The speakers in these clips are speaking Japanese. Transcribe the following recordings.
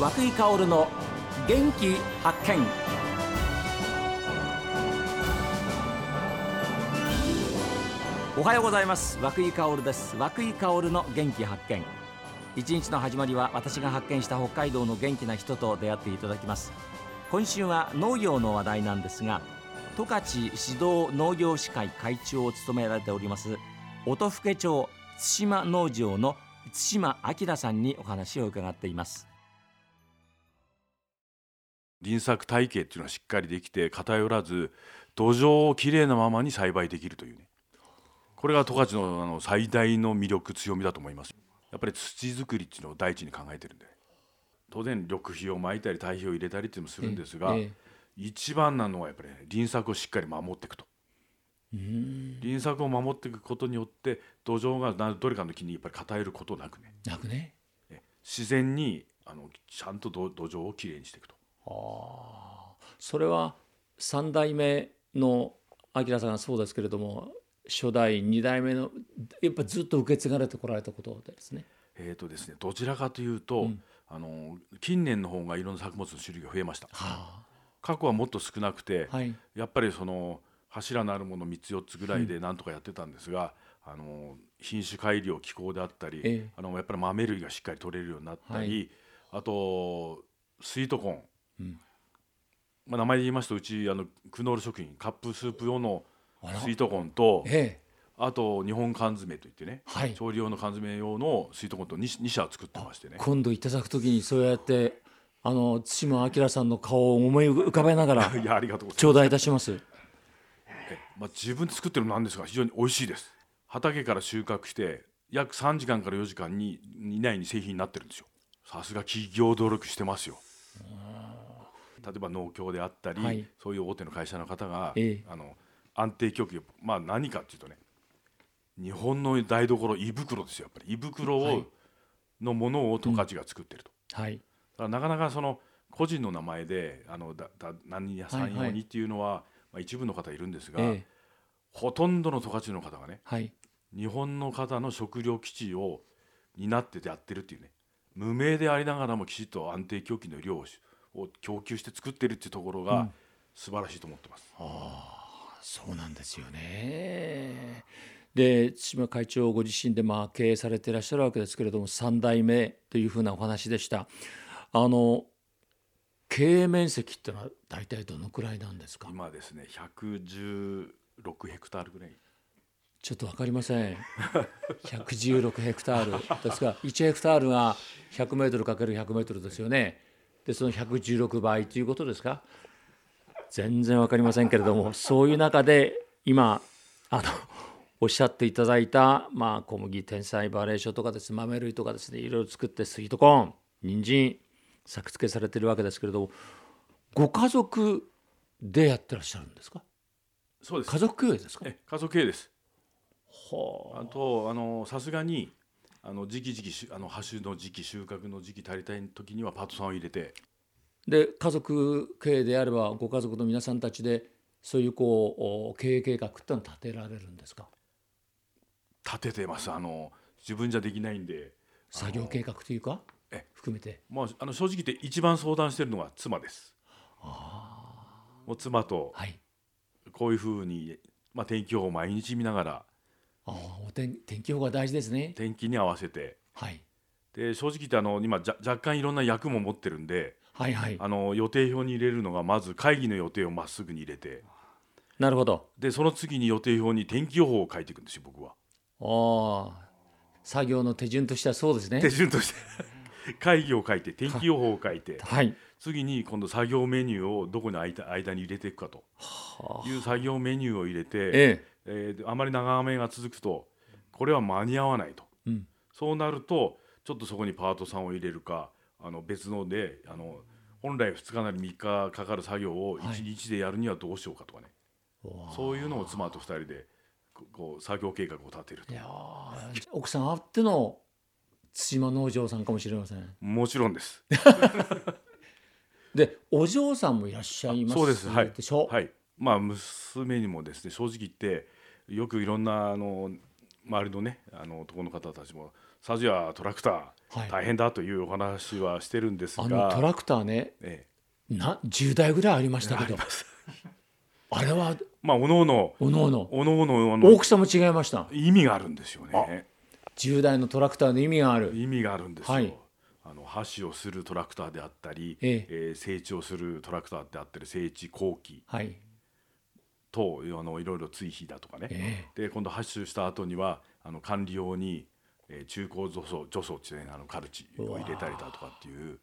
和久井薫の元気発見。おはようございます。和久井薫です。和久井薫の元気発見。一日の始まりは私が発見した北海道の元気な人と出会っていただきます。今週は農業の話題なんですが十勝指導農業士会会長を務められております音更町対馬農場の対馬明さんにお話を伺っています。輪作体系っていうのはしっかりできて偏らず土壌をきれいなままに栽培できるというね。これが十勝のあの最大の魅力強みだと思います。やっぱり土作りっていうのを第一に考えてるんで。当然緑肥をまいたり堆肥を入れたりっていうのもするんですが、ええ一番なのはやっぱり、ね、輪作をしっかり守っていくと。輪作を守っていくことによって土壌がなどれかの木にやっぱり偏ることなくね。なくね。え。自然にあのちゃんと土土壌をきれいにしていくとああそれは三代目の明さんがそうですけれども初代二代目のやっぱずっと受け継がれてこられたことですね。えーとですね、どちらかというと、うん。あの近年の方がいろんな作物の種類が増えました。は過去はもっと少なくて、あ、はい。やっぱりその柱のあるもの3つ4つぐらいでなんとかやってたんですが、あの品種改良気候であったり、ええ。あのやっぱり豆類がしっかり取れるようになったり、あとスイートコーン、うん。まあ、名前で言いますとうちあのクノール食品カップスープ用のスイートコーンとええ。あと日本缶詰といってね、はい。調理用の缶詰用のスイートコーンと 2, 2社作ってましてね。今度いただくときにそうやってあの対馬明さんの顔を思い浮かべながら いやありがとうございます。頂戴いたします。まあ、自分で作ってるのなんですが非常に美味しいです。畑から収穫して約3時間から4時間に以内に製品になってるんですよ。さすが企業努力してますよ例えば農協であったり、はい。そういう大手の会社の方が、ええ。あの安定供給まあ何かっていうとね日本の台所胃袋ですよやっぱり。胃袋を、はい。のものを十勝が作ってると、はい。だからなかなかその個人の名前であのだだ何屋さんはいはい。用にっていうのは、まあ、一部の方いるんですが、ええ。ほとんどの十勝の方がねはい。日本の方の食料基地を担ってやってるっていうね無名でありながらもきちっと安定供給の量をを供給して作ってるっていうところがうん素晴らしいと思ってます。そうなんですよね。で対馬会長ご自身でまあ経営されていらっしゃるわけですけれども3代目というふうなお話でした。あの経営面積ってのは大体どのくらいなんですか？今はですね116ヘクタールぐらいちょっとわかりません。116ヘクタールですが1ヘクタールが100メートルかける100メートルですよね。でその116倍ということですか？全然わかりませんけれどもそういう中で今あのおっしゃっていただいた、まあ、小麦天才バレーションとかです豆類とかですねいろいろ作ってスイートコーン人参作付けされてるわけですけれどもご家族でやってらっしゃるんですか？そうです。家族経営ですか？え家族経営です。はあ。あとあのさすがにあの時期時期しあのハ種の時期収穫の時期足りたい時にはパートさんを入れて。で家族経営であればご家族の皆さんたちでそういうこうお経営計画ってのは立てられるんですか？立ててます。あの自分じゃできないんで。作業計画というか？え含めて。まあ、あの正直言って一番相談してるのは妻です。もう妻とはい。こういうふうに、まあ、天気予報を毎日見ながらああお天天気予報が大事ですね。天気に合わせて。はい。で正直言ってあの今じゃ若干いろんな役も持ってるんではいはい。あの予定表に入れるのがまず会議の予定をまっすぐに入れて。なるほど。でその次に予定表に天気予報を書いていくんですよ僕は。ああ作業の手順としてはそうですね。手順として。会議を書いて天気予報を書いて。はい。次に今度作業メニューをどこに間間に入れていくかと。いう作業メニューを入れて、えええーであまり長雨が続くとこれは間に合わないと、うん。そうなるとちょっとそこにパートさんを入れるかあの別のであの本来2日なり3日かかる作業をはい。1日でやるにはどうしようかとかね、そういうのを妻と2人でここう作業計画を立てると。いやー奥さんあっての対馬農場さんかもしれません。もちろんです。でお嬢さんもいらっしゃいますそうです。はい。でしょ、はいまあ娘にもですね正直言ってよくいろんなあの周りのねあの男の方たちも「サジアトラクター、はい。大変だ」というお話はしてるんですが。あのトラクターねえな10台ぐらいありましたけど。あ れはまあおのおのおのおの。おのおの大きさも違いました。意味があるんですよね。10台のトラクターの意味がある。意味があるんですよ、はい。あの箸をするトラクターであったり、ええ。ー整地をするトラクターであったり整地後期はいとあのいろいろ追肥だとかね、えで今度発種した後にはあの管理用に、えー中高除草除草っていうねあのカルチを入れたりだとかっていう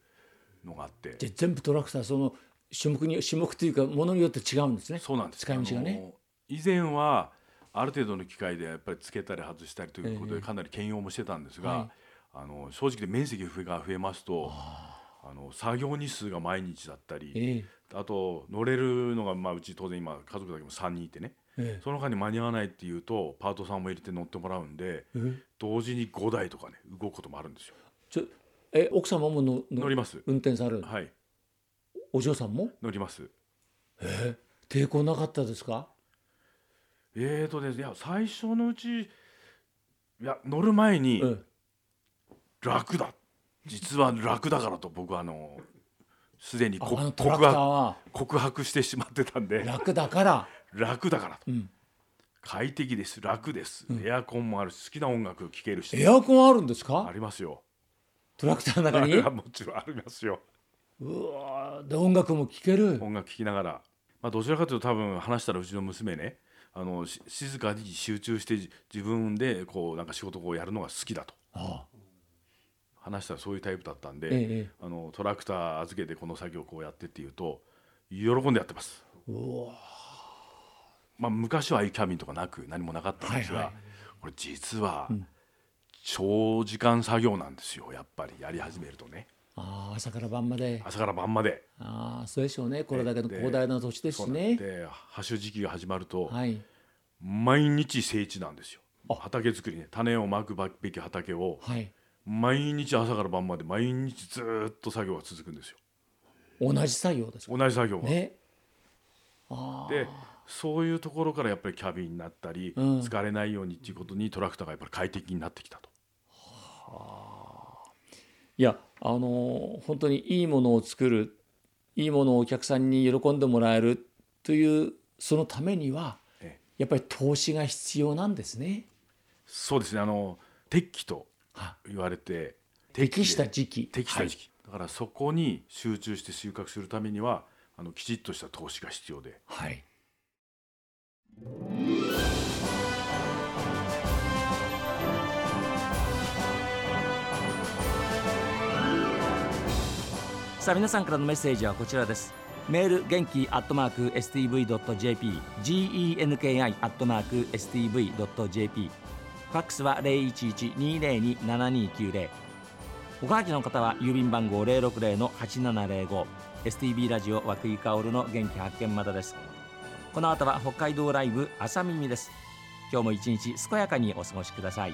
のがあって。で全部トラクターその種目に種目というかものによって違うんですね。そうなんです。使い道がね。以前はある程度の機械でやっぱりつけたり外したりということでかなり兼用もしてたんですが、はい。あの正直で面積が増えますとあの作業日数が毎日だったり、ええあと乗れるのが、まあ、うち当然今家族だけも3人いてね。えその間に間に合わないっていうとパートさんも入れて乗ってもらうんでええ同時に5台とかね動くこともあるんですよ。ちょえ奥様ものの乗ります。運転されるはい。お嬢さんも？乗ります。抵抗なかったですか？えーとですねいや最初のうちいや乗る前にうん楽だ。実は楽だからと僕はあのすでに告白は。告白してしまってたんで。楽だから。楽だからと。うん。快適です。楽です、エアコンもあるし好きな音楽聴けるし。エアコンあるんですあかりますよ。トラクターの中に？あもちろんありますよ。うわー。で音楽も聴ける？音楽聴きながら、まあ、どちらかというと多分話したらうちの娘ね。あのし静かに集中してじ自分でこうなんか仕事をやるのが好きだと。あ話したらそういうタイプだったんで、ええあのトラクター預けてこの作業をこうやってっていうと喜んでやってます。うわまあ、昔はああいうキャビンとかなく何もなかったんですが、はいはい。これ実は長時間作業なんですよやっぱり。やり始めるとね。あー朝から晩まで。朝から晩まで。ああそうでしょうね。これだけので広大な土地ですしね。で発種時期が始まると、はい。毎日整地なんですよ。畑作りね。種をまくべき畑をはい毎日朝から晩まで毎日ずーっと作業が続くんですよ。同じ作業ですか？同じ作業が。ね。ああでそういうところからやっぱりキャビンになったり、うん。疲れないようにっていうことにトラクターがやっぱり快適になってきたと。いやあのー本当にいいものを作るいいものをお客さんに喜んでもらえるというそのためにはええ。やっぱり投資が必要なんですね。そうですね。あの適期とは言われて適したで時期。適した時期、だからそこに集中して収穫するためにはあのきちっとした投資が必要で。はい、はいさあ皆さんからのメッセージはこちらです。メール元気アットマーク STV.jp genki アットマーク STV.jp ファックスは0112027290おはがきの方は郵便番号060-8705 STB ラジオ和久井薫の元気発見までです。この後は北海道ライブ朝耳です。今日も一日健やかにお過ごしください。